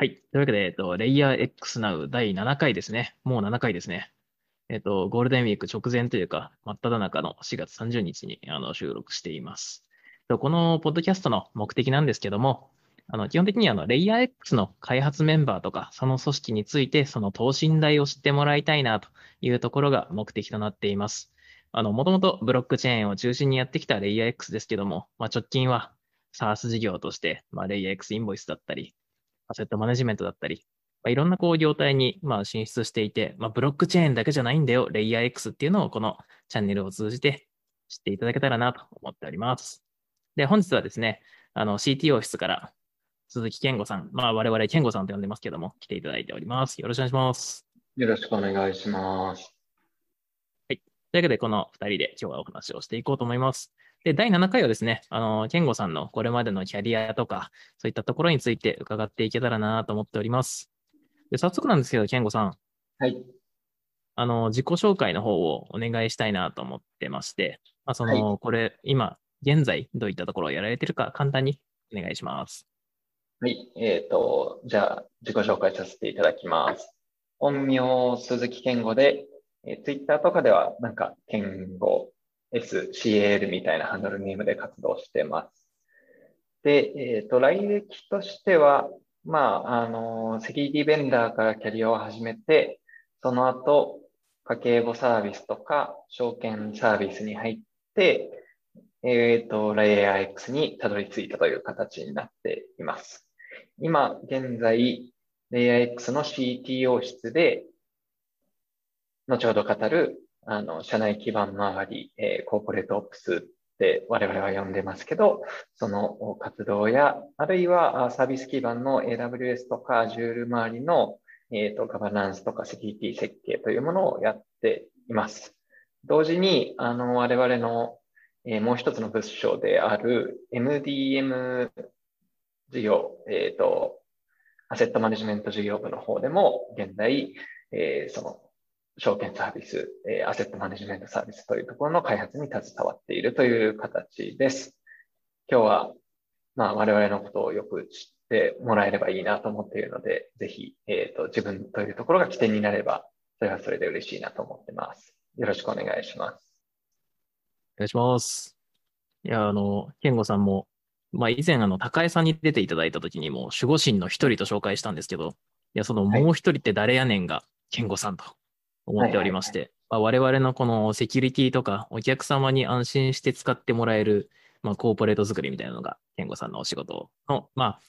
はい。というわけで、えっと、レイヤー X Now 第7回ですね。もう7回ですね。えっと、ゴールデンウィーク直前というか、真っ只中の4月30日にあの収録しています。このポッドキャストの目的なんですけども、あの基本的にあのレイヤー X の開発メンバーとか、その組織について、その等身大を知ってもらいたいなというところが目的となっています。あの、もともとブロックチェーンを中心にやってきたレイヤー X ですけども、まあ、直近は SaaS 事業として、まあ、レイヤー X インボイスだったり、アセットマネジメントだったり、まあ、いろんなこう業態にまあ進出していて、まあ、ブロックチェーンだけじゃないんだよ、レイヤー X っていうのをこのチャンネルを通じて知っていただけたらなと思っております。で、本日はですね、あの CTO 室から鈴木健吾さん、まあ我々健吾さんと呼んでますけども、来ていただいております。よろしくお願いします。よろしくお願いします。はい。というわけで、この2人で今日はお話をしていこうと思います。で、第7回はですね、あの、健吾さんのこれまでのキャリアとか、そういったところについて伺っていけたらなと思っております。で、早速なんですけど、健吾さん。はい。あの、自己紹介の方をお願いしたいなと思ってまして、まあ、その、はい、これ、今、現在、どういったところをやられてるか、簡単にお願いします。はい。えっ、ー、と、じゃあ、自己紹介させていただきます。本名、鈴木健吾で、えー、ツイッターとかでは、なんか、健吾 SCAL みたいなハンドルネームで活動してます。で、えっ、ー、と、来歴としては、まあ、あの、セキュリティベンダーからキャリアを始めて、その後、家計簿サービスとか、証券サービスに入って、えっ、ー、と、レイヤー X にたどり着いたという形になっています。今、現在、レイヤー X の CTO 室で、後ほど語るあの、社内基盤周り、えー、コーポレートオプスって我々は呼んでますけど、その活動や、あるいはサービス基盤の AWS とか Azure 周りの、えーと、ガバナンスとかセキュリティ設計というものをやっています。同時に、あの、我々の、えー、もう一つの物章である MDM 事業、えっ、ー、と、アセットマネジメント事業部の方でも、現在、えー、その証券サービス、えアセットマネジメントサービスというところの開発に携わっているという形です。今日は、まあ、我々のことをよく知ってもらえればいいなと思っているので、ぜひ、えっ、ー、と、自分というところが起点になれば、それはそれで嬉しいなと思ってます。よろしくお願いします。お願いします。いや、あの、健吾さんも、まあ、以前、あの、高江さんに出ていただいたときにも、守護神の一人と紹介したんですけど、いや、そのもう一人って誰やねんが、健吾さんと思っておりまして、まあ、我々のこのセキュリティとかお客様に安心して使ってもらえる、まあ、コーポレート作りみたいなのが、健吾さんのお仕事の、まあ、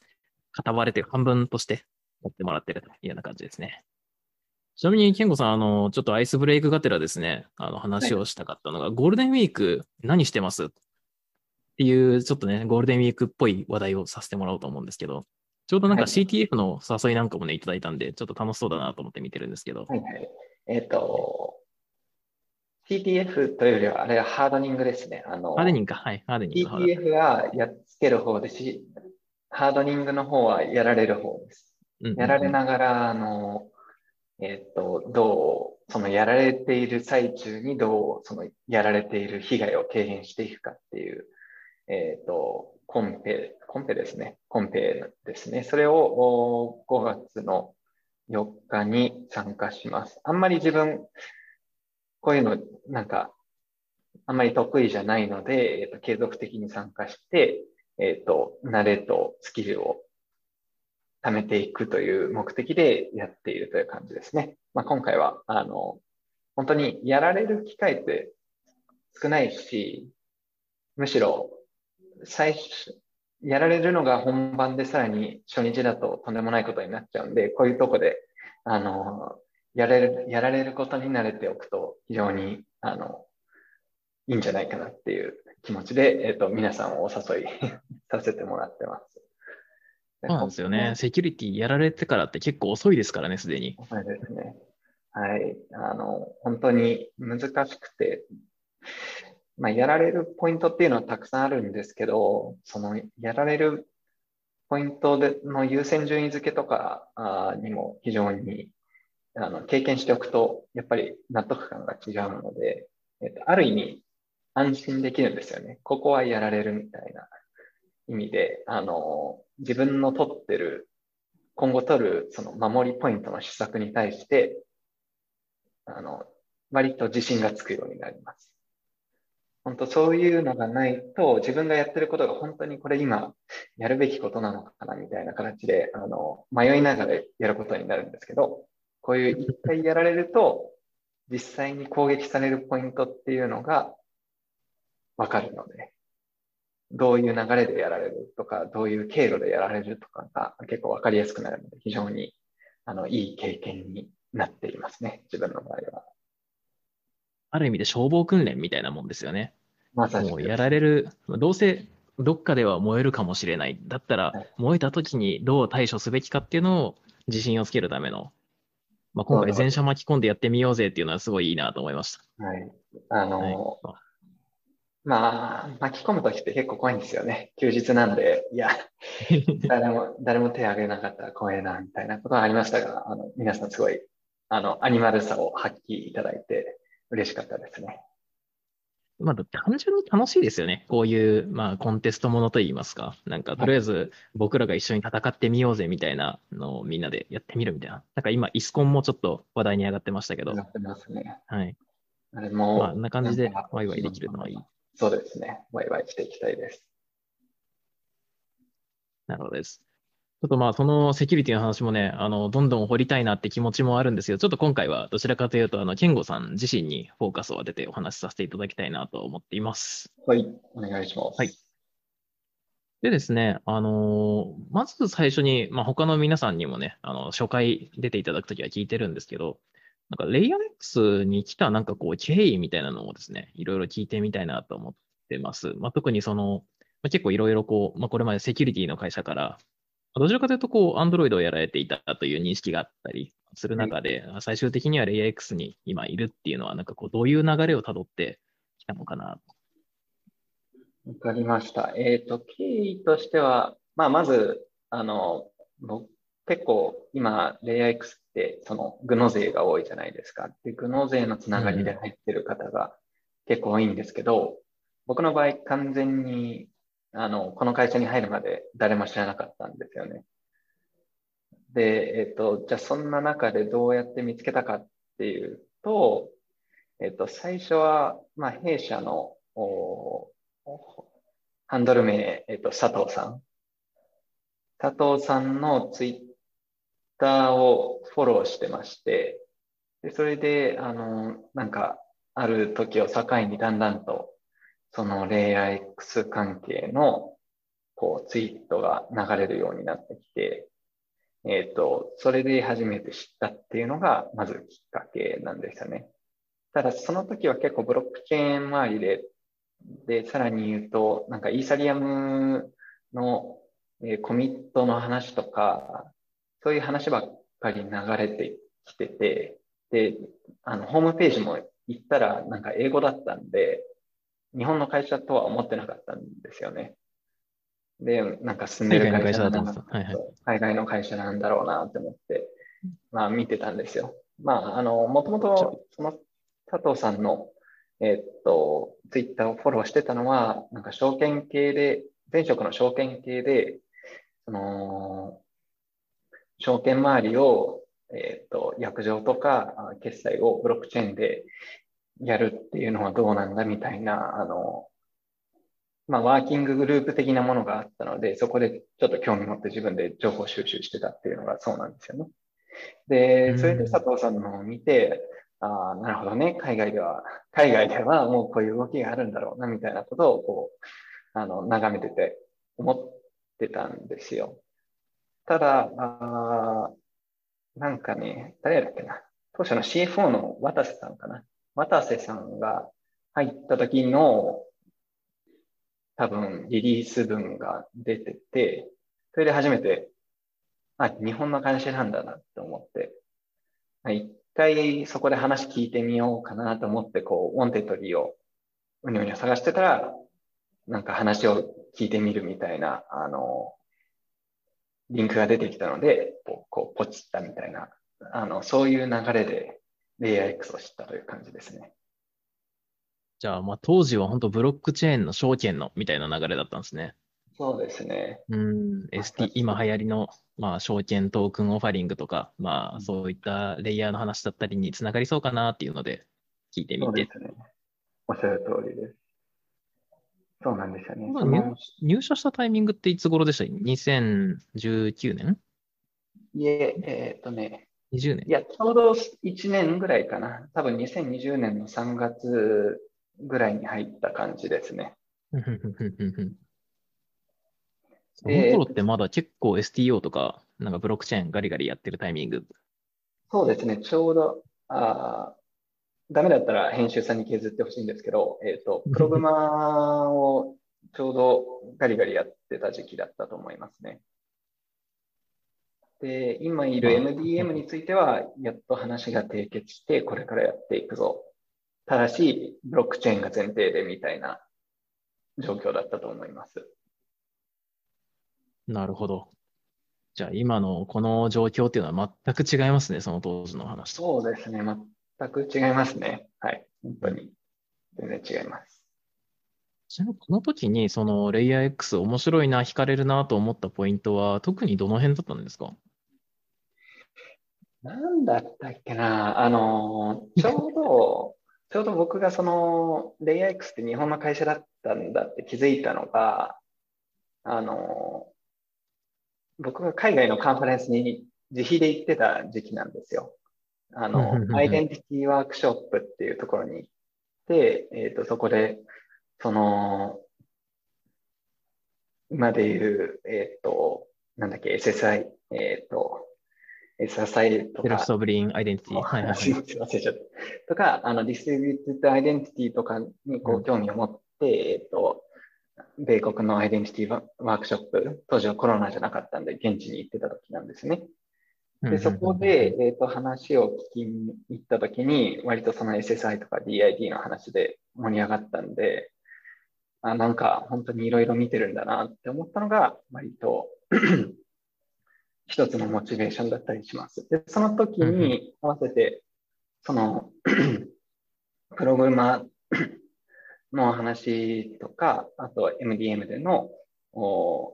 片割れという半分として持ってもらってるというような感じですね。ちなみに、健吾さん、あの、ちょっとアイスブレイクがてらですね、あの、話をしたかったのが、はい、ゴールデンウィーク何してますっていう、ちょっとね、ゴールデンウィークっぽい話題をさせてもらおうと思うんですけど、ちょうどなんか CTF の誘いなんかもね、いただいたんで、ちょっと楽しそうだなと思って見てるんですけど。はいはい。えっ、ー、と、TTF というよりは、あれはハードニングですね。あの、ハードニングか。はい、ハードニング。TTF はやっつける方ですし、ハードニングの方はやられる方です。うんうんうん、やられながら、あの、えっ、ー、と、どう、そのやられている最中にどう、そのやられている被害を軽減していくかっていう、えっ、ー、と、コンペ、コンペですね。コンペですね。それを5月の4日に参加します。あんまり自分、こういうの、なんか、あんまり得意じゃないので、えっ、と、継続的に参加して、えっ、と、慣れとスキルを貯めていくという目的でやっているという感じですね。まあ、今回は、あの、本当にやられる機会って少ないし、むしろ、最初、やられるのが本番でさらに初日だととんでもないことになっちゃうんで、こういうとこで、あの、やれる、やられることに慣れておくと非常に、あの、いいんじゃないかなっていう気持ちで、えっ、ー、と、皆さんをお誘い させてもらってます。そうなんですよね。セキュリティやられてからって結構遅いですからね、すでに。遅いですね。はい。あの、本当に難しくて、まあ、やられるポイントっていうのはたくさんあるんですけど、そのやられるポイントでの優先順位付けとかにも非常にあの経験しておくと、やっぱり納得感が違うので、えっと、ある意味安心できるんですよね。ここはやられるみたいな意味で、あの、自分の取ってる今後取るその守りポイントの施策に対して、あの、割と自信がつくようになります。本当そういうのがないと、自分がやってることが本当にこれ今やるべきことなのかなみたいな形で、あの、迷いながらやることになるんですけど、こういう一回やられると、実際に攻撃されるポイントっていうのがわかるので、どういう流れでやられるとか、どういう経路でやられるとかが結構わかりやすくなるので、非常にあのいい経験になっていますね、自分の場合は。ある意味で消防訓練みたいなもんですよね。まさに。もうやられる、どうせどっかでは燃えるかもしれない。だったら、燃えた時にどう対処すべきかっていうのを自信をつけるための、まあ、今回全社巻き込んでやってみようぜっていうのはすごいいいなと思いました。はい。あの、はいまあ、巻き込むときって結構怖いんですよね。休日なんで、いや、誰も、誰も手を挙げなかったら怖いな、みたいなことはありましたが、あの、皆さんすごい、あの、アニマルさを発揮いただいて嬉しかったですね。まあ、単純に楽しいですよね。こういう、まあ、コンテストものといいますか。なんか、とりあえず、僕らが一緒に戦ってみようぜみたいなのをみんなでやってみるみたいな。なんか今、イスコンもちょっと話題に上がってましたけど。上がってますね。はい。あれも、まあ、あんな感じでワイワイできるのはいい。そうですね。ワイワイしていきたいです。なるほどです。ちょっとまあ、そのセキュリティの話もね、あの、どんどん掘りたいなって気持ちもあるんですけど、ちょっと今回はどちらかというと、あの、ケンゴさん自身にフォーカスを当ててお話しさせていただきたいなと思っています。はい、お願いします。はい。でですね、あのー、まず最初に、まあ、他の皆さんにもね、あの、初回出ていただくときは聞いてるんですけど、なんか、レイヤー X に来たなんかこう、経緯みたいなのをですね、いろいろ聞いてみたいなと思ってます。まあ、特にその、まあ、結構いろいろこう、まあ、これまでセキュリティの会社から、どちらかというとこう、Android をやられていたという認識があったりする中で、はい、最終的にはレイヤー X に今いるっていうのは、なんかこう、どういう流れをたどってきたのかなわかりました。えっ、ー、と、経緯としては、まあ、まず、あの、結構今、レイヤー X ってそのグノ勢が多いじゃないですか。で、グノ勢のつながりで入ってる方が結構多いんですけど、僕の場合完全にあの、この会社に入るまで誰も知らなかったんですよね。で、えっ、と、じゃあそんな中でどうやって見つけたかっていうと、えっ、と、最初は、まあ、弊社の、ハンドル名、えっ、と、佐藤さん。佐藤さんのツイッターをフォローしてまして、で、それで、あの、なんか、ある時を境にだんだんと、そのレイヤー X 関係の、こう、ツイートが流れるようになってきて、えっ、ー、と、それで初めて知ったっていうのが、まずきっかけなんですよね。ただ、その時は結構ブロックチェーン周りで、で、さらに言うと、なんかイーサリアムの、えー、コミットの話とか、そういう話ばっかり流れてきてて、で、あの、ホームページも行ったらなんか英語だったんで、日本の会社とは思ってなかったんですよね。で、なんか住んでる会社だ、はいはい、海外の会社なんだろうなって思って、まあ見てたんですよ。まあ、あの、もともと、その佐藤さんの、えー、っと、ツイッターをフォローしてたのは、なんか証券系で、前職の証券系で、その、証券周りを、えー、っと、約定とか、決済をブロックチェーンでやるっていうのはどうなんだみたいな、あの、まあ、ワーキンググループ的なものがあったので、そこでちょっと興味持って自分で情報収集してたっていうのがそうなんですよね。で、それで佐藤さんのを見て、ああ、なるほどね、海外では、海外ではもうこういう動きがあるんだろうな、みたいなことを、こう、あの、眺めてて、思ってたんですよ。ただ、あなんかね、誰だっけな、当初の CFO の渡瀬さんかな。渡瀬さんが入った時の多分リリース文が出てて、それで初めて、あ、日本の会社なんだなって思って、一回そこで話聞いてみようかなと思って、こう、ウォンテッドリーをうにょうにょ探してたら、なんか話を聞いてみるみたいな、あの、リンクが出てきたので、こう、ポチったみたいな、あの、そういう流れで、 LayerX を知ったという感じですね。じゃあ、まあ、当時は本当ブロックチェーンの証券のみたいな流れだったんですね。そうですね。うん、ST、今流行りのまあ、証券トークンオファリングとか、まあ、うんそういったレイヤーの話だったりにつながりそうかなっていうので、聞いてみて。そうですね。おっしゃる通りです。そうなんですよね。まあ入入社したタイミングっていつ頃でした ?2019 年いえ、えっとね、?20 年いや、ちょうど1年ぐらいかな。多分2020年の3月ぐらいに入った感じですね。そでの頃ってまだ結構 STO とか、なんかブロックチェーンガリガリやってるタイミング？そうですね。ちょうど、あーダメだったら編集さんに削ってほしいんですけど、えっと、プログマーをちょうどガリガリやってた時期だったと思いますね。で、今いるあ MDM については、やっと話が締結して、これからやっていくぞ。ただし、ブロックチェーンが前提でみたいな状況だったと思います。なるほど。じゃあ今のこの状況っていうのは全く違いますね、その当時の話と。そうですね。全く違いますね。はい。本当に。全然違います。ちなみにこの時にそのレイヤー X 面白いな、惹かれるなと思ったポイントは特にどの辺だったんですか？なんだったっけな、あの、ちょうど、ちょうど僕がその、レイヤー X って日本の会社だったんだって気づいたのが、あの、僕が海外のカンファレンスに自費で行ってた時期なんですよ。あの、アイデンティティワークショップっていうところに行って、えっと、そこで、その、今で言う、えっと、なんだっけ、SSI、えっと、SSI とか Self、Sov ereign Identity。はいはいはい。すいません、忘れちゃった。とか、あの、 Distributed Identity とかにこうんう興味を持って、えっと、米国の Identity ワワークショップ、当時はコロナじゃなかったんで、現地に行ってた時なんですね。で、そこで、えっと、話を聞きに行った時に、割とその SSI とか DID の話で盛り上がったんで、あ、なんか本当にいろいろ見てるんだなって思ったのが、割と一つのモチベーションだったりします。で、その時に合わせて、その、プログラマー の話とか、あと MDM でのお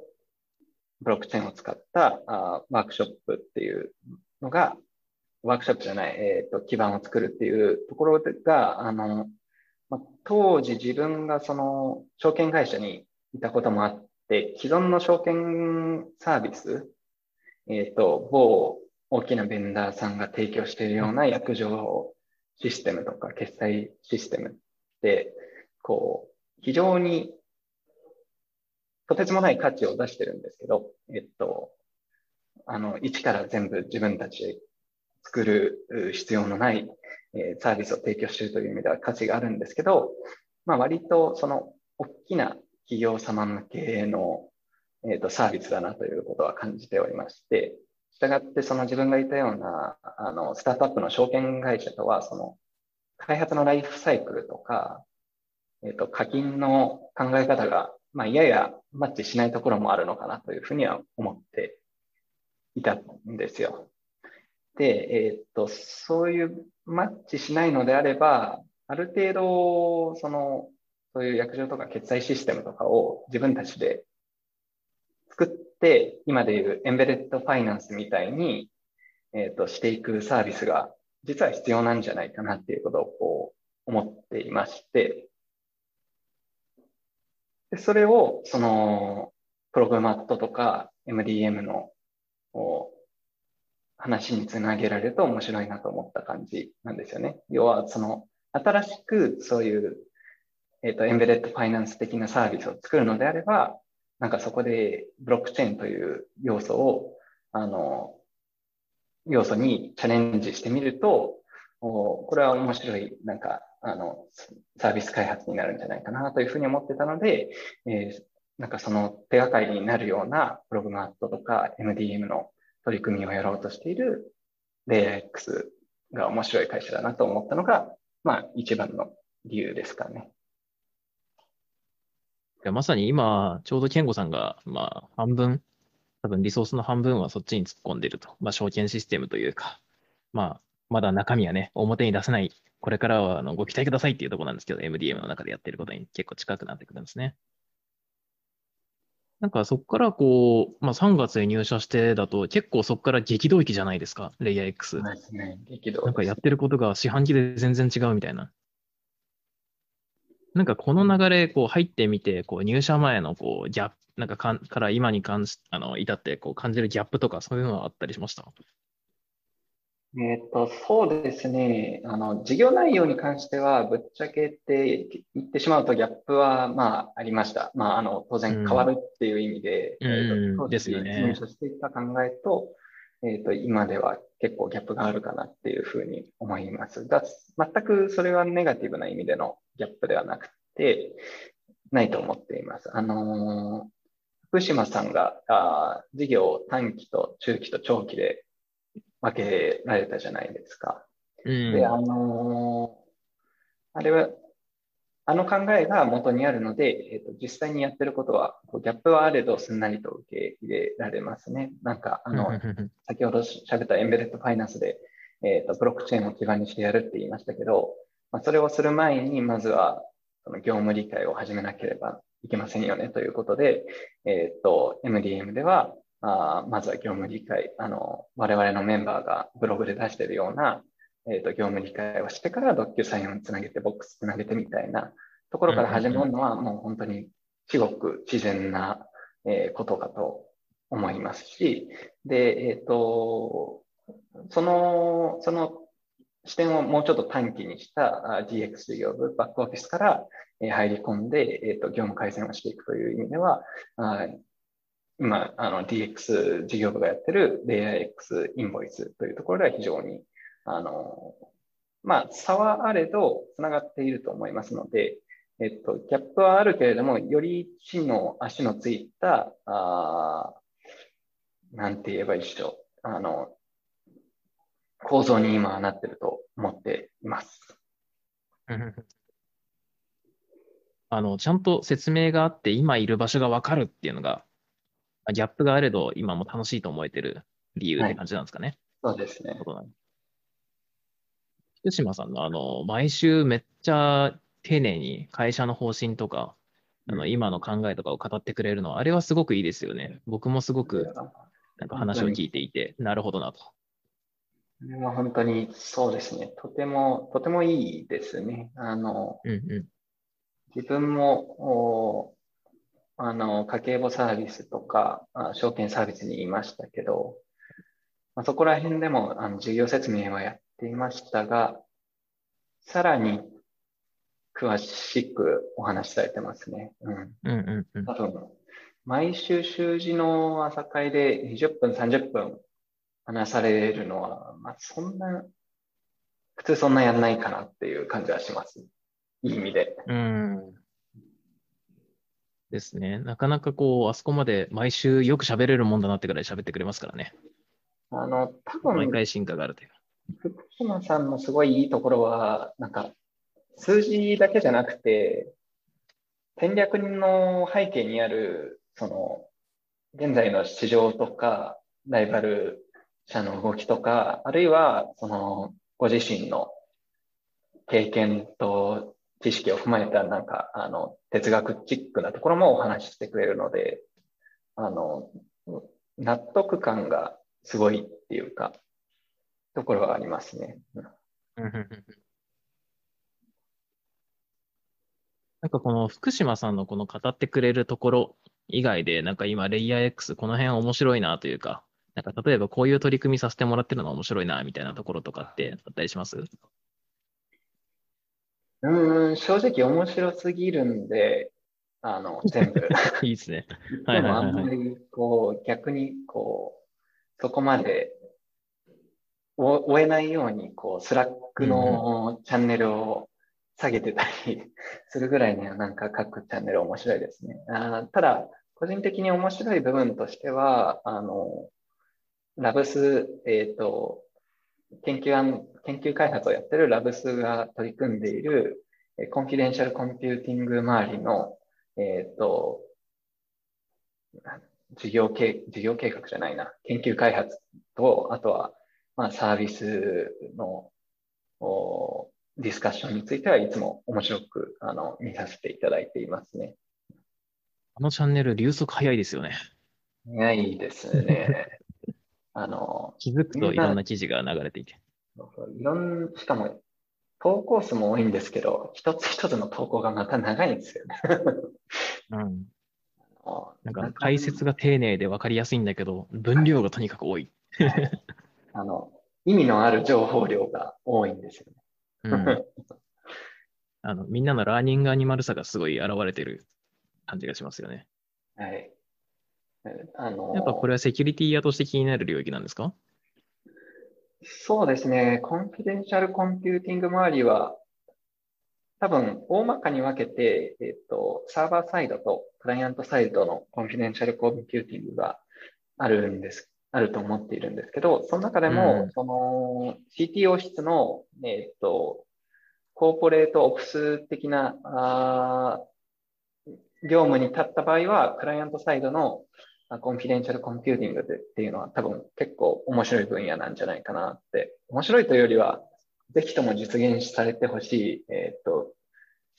ブロックチェーンを使ったあワークショップっていうのが、ワークショップじゃない、えっ、と、基盤を作るっていうところが、あの、まあ、当時自分がその証券会社にいたこともあって、既存の証券サービス、えっ、と、某大きなベンダーさんが提供しているような約定システムとか決済システムって、こう、非常にとてつもない価値を出してるんですけど、えっと、あの、一から全部自分たちで作るう必要のない、えーサービスを提供しているという意味では価値があるんですけど、まあ割とその大きな企業様向けの、えっとサービスだなということは感じておりまして、したがってその自分がいたような、あの、スタートアップの証券会社とは、その、開発のライフサイクルとか、えっと、課金の考え方が、まあ、ややマッチしないところもあるのかなというふうには思っていたんですよ。で、えっと、そういうマッチしないのであれば、ある程度、その、そういう約定とか決済システムとかを自分たちで作って、今でいうエンベレッドファイナンスみたいに、えっと、していくサービスが実は必要なんじゃないかなっていうことをこう思っていまして、でそれを、その、プログマットとか MDM のお話につなげられると面白いなと思った感じなんですよね。要は、その、新しくそういう、えっ、と、エンベレッドファイナンス的なサービスを作るのであれば、なんかそこでブロックチェーンという要素を、あの、要素にチャレンジしてみると、おこれは面白い、なんか、あの、サービス開発になるんじゃないかなというふうに思ってたので、えーなんかその手がかりになるようなプログマットとか MDM の取り組みをやろうとしているレイヤー X が面白い会社だなと思ったのが、まあ一番の理由ですかね。まさに今、ちょうど健吾さんが、まあ、半分、多分リソースの半分はそっちに突っ込んでると。まあ、証券システムというか、まあ、まだ中身はね、表に出せない、これからはあのご期待くださいっていうところなんですけど、MDM の中でやってることに結構近くなってくるんですね。なんかそこからこう、まあ3月に入社してだと結構そこから激動期じゃないですか、レイヤー X。そうですね。激動なんかやってることが四半期で全然違うみたいな。なんかこの流れ、こう入ってみて、こう入社前のこうギャップ、なんかかんから今に関し、あの、至ってこう感じるギャップとかそういうのはあったりしました？えっと、そうですね。あの、事業内容に関しては、ぶっちゃけて言ってしまうと、ギャップは、まあ、ありました。まあ、あの、当然うん変わるっていう意味で、うんえっと、当時ですよね入社していた考えと、えっと、今では結構ギャップがあるかなっていうふうに思います。だ全くそれはネガティブな意味でのギャップではなくて、ないと思っています。あのー福島さんが、あー事業を短期と中期と長期で分けられたじゃないですか。うん。で、あのーあれは、あの考えが元にあるので、えっと、実際にやってることは、こうギャップはあれどすんなりと受け入れられますね。なんか、あの、先ほど喋ったエンベレッドファイナンスで、えっと、ブロックチェーンを基盤にしてやるって言いましたけど、まあ、それをする前に、まずは、その業務理解を始めなければいけませんよねということで、えっと、MDM では、あーまずは業務理解、あの、我々のメンバーがブログで出しているような、えっと、業務理解をしてから、ドッキュサインをつなげて、ボックスつなげてみたいなところから始まるのは、もう本当に至極自然な、えーことかと思いますし、で、えっ、と、その、その視点をもうちょっと短期にした DX 事業部、バックオフィスから入り込んで、えっ、と、業務改善をしていくという意味では、あ今、あの、DX 事業部がやってる LayerX インボイスというところでは非常に、あの、まあ、差はあれど、つながっていると思いますので、えっと、ギャップはあるけれども、より地の足のついた、あなんて言えばいいでしょう。あの、構造に今はなってると思っています。あの、ちゃんと説明があって、今いる場所がわかるっていうのが、まあギャップがあれど、今も楽しいと思えてる理由って感じなんですかね。そうですね。福島さんのあの、毎週めっちゃ丁寧に会社の方針とか、あの、今の考えとかを語ってくれるのは、あれはすごくいいですよね。僕もすごく、なんか話を聞いていて、なるほどなと。これは本当にそうですね。とても、とてもいいですね。あの、うんう自分も、おあの、家計簿サービスとか、あ証券サービスにいましたけど、まあ、そこら辺でも、あの、事業説明はやっていましたが、さらに詳しくお話しされてますね。うん。ん。うんうんうん。多分、毎週習字の朝会で20分、30分話されるのは、まあ、そんな、普通そんなやんないかなっていう感じはします。いい意味で。うん。ですね。なかなかこう、あそこまで毎週よく喋れるもんだなってくらい喋ってくれますからね。あの、多分、毎回進化があるというか。福島さんのすごいいいところは、なんか、数字だけじゃなくて、戦略の背景にある、その、現在の市場とか、ライバル社の動きとか、あるいは、その、ご自身の経験と知識を踏まえた、なんか、あの、哲学チックなところもお話ししてくれるので、あの、納得感がすごいっていうか、ところはありますね。なんかこの福島さんのこの語ってくれるところ以外で、なんか今レイヤー X この辺面白いなというか、なんか例えばこういう取り組みさせてもらってるのが面白いなみたいなところとかってあったりします？うーん、正直面白すぎるんで、あの、全部。いいですね。でもあはいはいはいはいんまり、こう、逆に、こう、そこまで、お追えないように、こう、スラックのチャンネルを下げてたり するぐらいには、なんか各チャンネル面白いですね。あーただ、個人的に面白い部分としては、あの、ラブス、えっ、と、研究案、研究開発をやってるラブスが取り組んでいる、えー confidential computing 周りの、えっ、と、事業計、事業計画じゃないな、研究開発と、あとは、まあ、サービスの、おディスカッションについてはいつも面白く、あの、見させていただいていますね。あのチャンネル、流速早いですよね。早いですね。あの、気づくといろんな記事が流れていて。いろん、しかも、投稿数も多いんですけど、一つ一つの投稿がまた長いんですよね。うん。なんか解説が丁寧で分かりやすいんだけど、分量がとにかく多い。あの、意味のある情報量が多いんですよね。うん、あのみんなの learning animal さがすごい現れてる感じがしますよね。はい。あのやっぱこれはセキュリティ屋として気になる領域なんですか？そうですね。 confidential computing 周りは、多分、大まかに分けて、えっと、サーバーサイドとクライアントサイドの confidential computing があるんです、あると思っているんですけど、その中でも、うん。その CTO 室の、えっと、 corporate ops 的な、あー業務に立った場合は、クライアントサイドのあ confidential computing でっていうのは多分結構面白い分野なんじゃないかなって。面白いというよりは、ぜひとも実現されてほしい、えっ、と、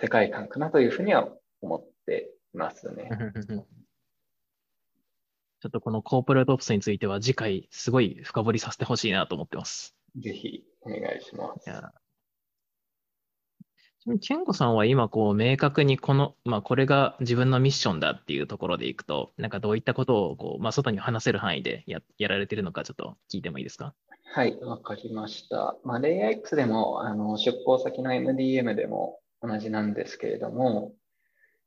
世界観かなというふうには思っていますね。ちょっとこのコーポレートオプスについては次回すごい深掘りさせてほしいなと思ってます。ぜひお願いしますい。やちなみに、ケンゴさんは今、こう、明確にこの、まあ、これが自分のミッションだっていうところでいくと、なんかどういったことを、こう、まあ、外に話せる範囲でや、やられてるのか、ちょっと聞いてもいいですか？はい、わかりました。まあ、レイヤー X でも、あの、出向先の MDM でも同じなんですけれども、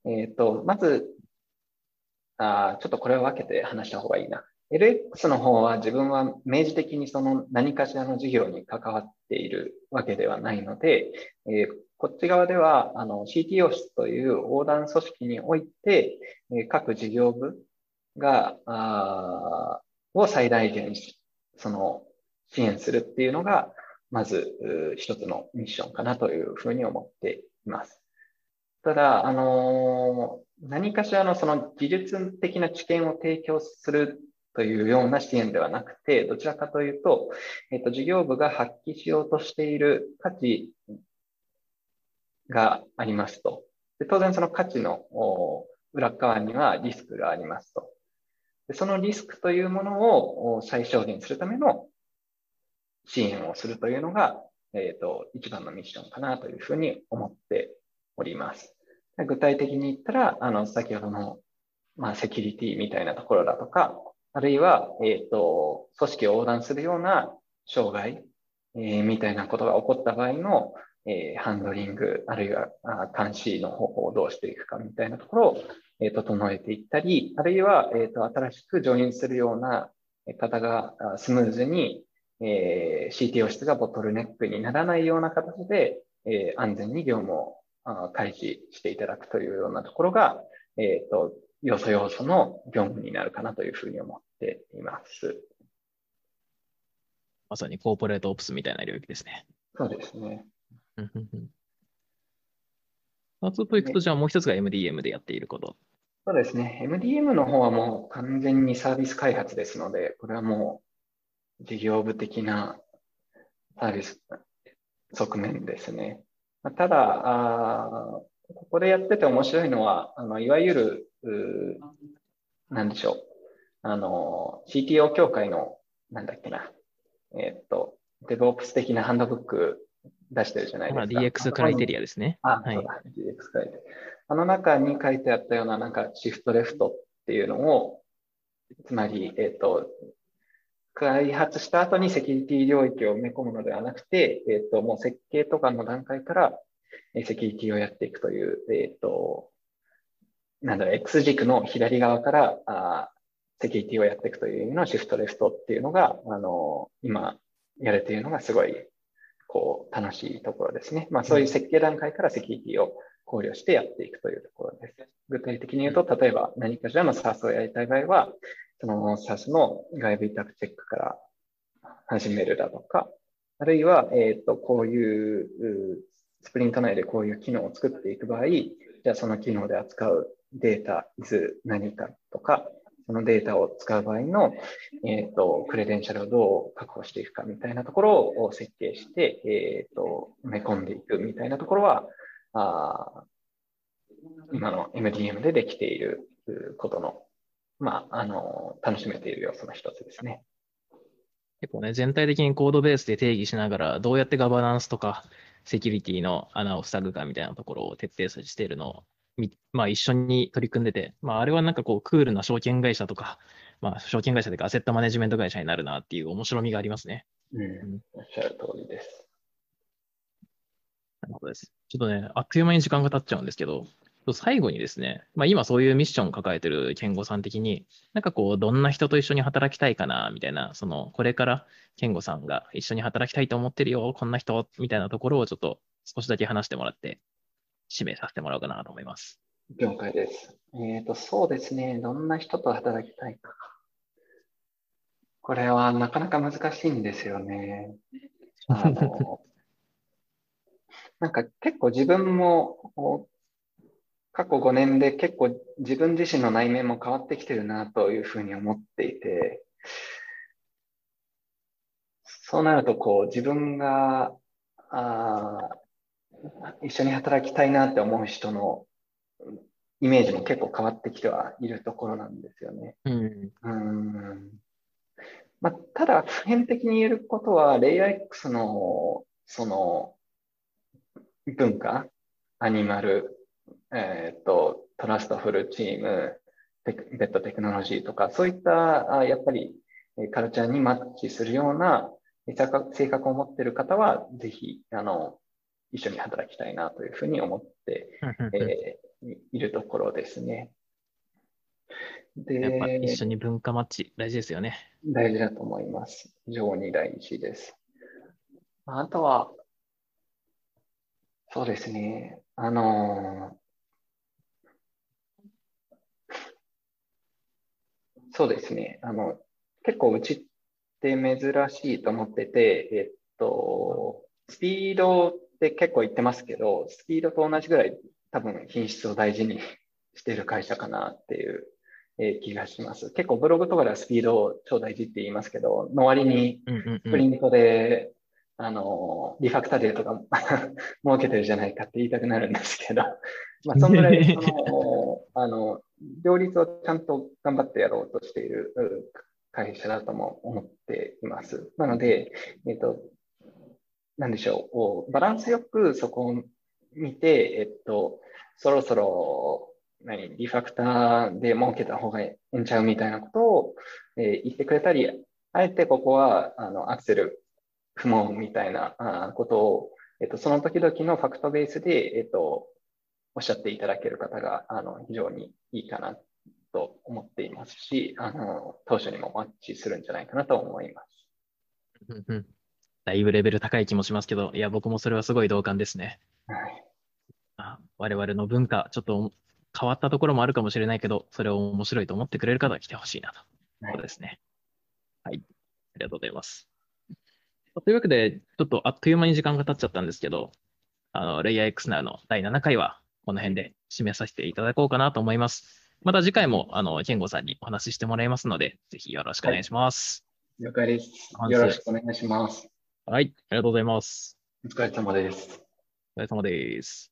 えっ、と、まず、あーちょっとこれを分けて話した方がいいな。LX の方は自分は明示的にその何かしらの事業に関わっているわけではないので、えーこっち側ではあの CTO 室という横断組織において、え各事業部が、あを最大限その支援するっていうのが、まず一つのミッションかなというふうに思っています。ただ、あの何かしらのその技術的な知見を提供するというような支援ではなくて、どちらかというと、えっと、事業部が発揮しようとしている価値がありますと。で当然その価値の裏側にはリスクがありますと。でそのリスクというものを最小限するための支援をするというのが、えっ、と、一番のミッションかなというふうに思っております。具体的に言ったら、あの、先ほどの、まあ、セキュリティみたいなところだとか、あるいは、えっ、と、組織を横断するような障害、えーみたいなことが起こった場合の、えーハンドリング、あるいはあ監視の方法をどうしていくかみたいなところを、えー整えていったり、あるいは、えーと新しくジョインするような方があスムーズに、えー CTO 室がボトルネックにならないような形で、えー安全に業務をあ開示していただくというようなところが、えっ、と、要素要素の業務になるかなというふうに思っています。まさにコーポレートオプスみたいな領域ですね。そうですね。うんうんうんそうといくと、じゃあもう一つが MDM でやっていること。そうですね。MDM の方はもう完全にサービス開発ですので、これはもう事業部的なサービス側面ですね。ただ、あここでやってて面白いのは、あのいわゆる、なんでしょう。あの、CTO 協会の、なんだっけな。えーっと、DevOps 的なハンドブック出してるじゃないまあ、ですか。DX クライテリアですね。あ、はいそうだ、DX 書いて。あの中に書いてあったような、なんか、シフトレフトっていうのを、つまり、えっ、と、開発した後にセキュリティ領域を埋め込むのではなくて、えっ、と、もう設計とかの段階から、えーセキュリティをやっていくという、えっ、と、なんだろう、X 軸の左側から、あーセキュリティをやっていくという意味のシフトレフトっていうのが、あの、今、やれているのがすごい、こう、楽しいところですね。まあ、そういう設計段階からセキュリティを考慮してやっていくというところです。具体的に言うと、例えば何かしらの SaaS をやりたい場合は、その SaaS の外部委託チェックから始めるだとか、あるいは、えっ、と、こういう、うスプリント内でこういう機能を作っていく場合、じゃあその機能で扱うデータ、いつ何かとか、そのデータを使う場合の、えっ、と、クレデンシャルをどう確保していくかみたいなところを設計して、えっ、と、埋め込んでいくみたいなところは、あ今の MDM でできていることの、まあ、あの、楽しめている要素の一つですね。結構ね、全体的にコードベースで定義しながら、どうやってガバナンスとか、セキュリティの穴を塞ぐかみたいなところを徹底しているのを、まあ一緒に取り組んでて、まああれはなんかこうクールな証券会社とか、まあ証券会社というかアセットマネジメント会社になるなっていう面白みがありますね。うん、おっしゃる通りです。なるほどです。ちょっとね、あっという間に時間が経っちゃうんですけど、最後にですね、まあ、今そういうミッションを抱えてる健吾さん的に、なんかこう、どんな人と一緒に働きたいかな、みたいな、その、これから健吾さんが一緒に働きたいと思ってるよ、こんな人、みたいなところをちょっと少しだけ話してもらって、指名させてもらおうかなと思います。了解です。えっ、ー、と、そうですね。どんな人と働きたいか。これはなかなか難しいんですよね。あの なんか結構自分も過去5年で結構自分自身の内面も変わってきてるなというふうに思っていて、そうなるとこう自分があ一緒に働きたいなって思う人のイメージも結構変わってきてはいるところなんですよね。うん、うんまあ、ただ、普遍的に言えることは、レイヤー X のその文化、アニマル、えっ、ー、と、トラストフルチーム、ベッドテクノロジーとか、そういったやっぱりカルチャーにマッチするような性格を持っている方は、ぜひ、あの、一緒に働きたいなというふうに思って、えー、いるところですね。で、やっぱ一緒に文化マッチ大事ですよね。大事だと思います。非常に大事です。あとは、そうですね。あのそうですね。あの、結構うちって珍しいと思ってて、えっと、スピードって結構言ってますけど、スピードと同じぐらい多分品質を大事に している会社かなっていう、え気がします。結構ブログとかではスピードを超大事って言いますけど、の割にプリントであの、リファクターデーとか 設けてるじゃないかって言いたくなるんですけど、まあ、そんぐらい、その、あの、両立をちゃんと頑張ってやろうとしている会社だとも思っています。なので、えっ、ー、と、なんでしょう、バランスよくそこを見て、えっと、そろそろ、何、リファクターで設けた方がええんちゃうみたいなことを、えー、言ってくれたり、あえてここは、あの、アクセル不問みたいなことを、えっと、その時々のファクトベースで、えっと、おっしゃっていただける方が、あの、非常にいいかなと思っていますし、あの、当初にもマッチするんじゃないかなと思います。だいぶレベル高い気もしますけど、いや、僕もそれはすごい同感ですね。はい。あ我々の文化、ちょっと変わったところもあるかもしれないけど、それを面白いと思ってくれる方は来てほしいなと。そうですね。はい。ありがとうございます。というわけで、ちょっとあっという間に時間が経っちゃったんですけど、あの、レイヤー X ナーの第7回はこの辺で締めさせていただこうかなと思います。また次回も、あの、ケンゴさんにお話ししてもらいますので、ぜひよろしくお願いします。はい、了解です。よろしくお願いします。はい、ありがとうございます。お疲れ様です。お疲れ様です。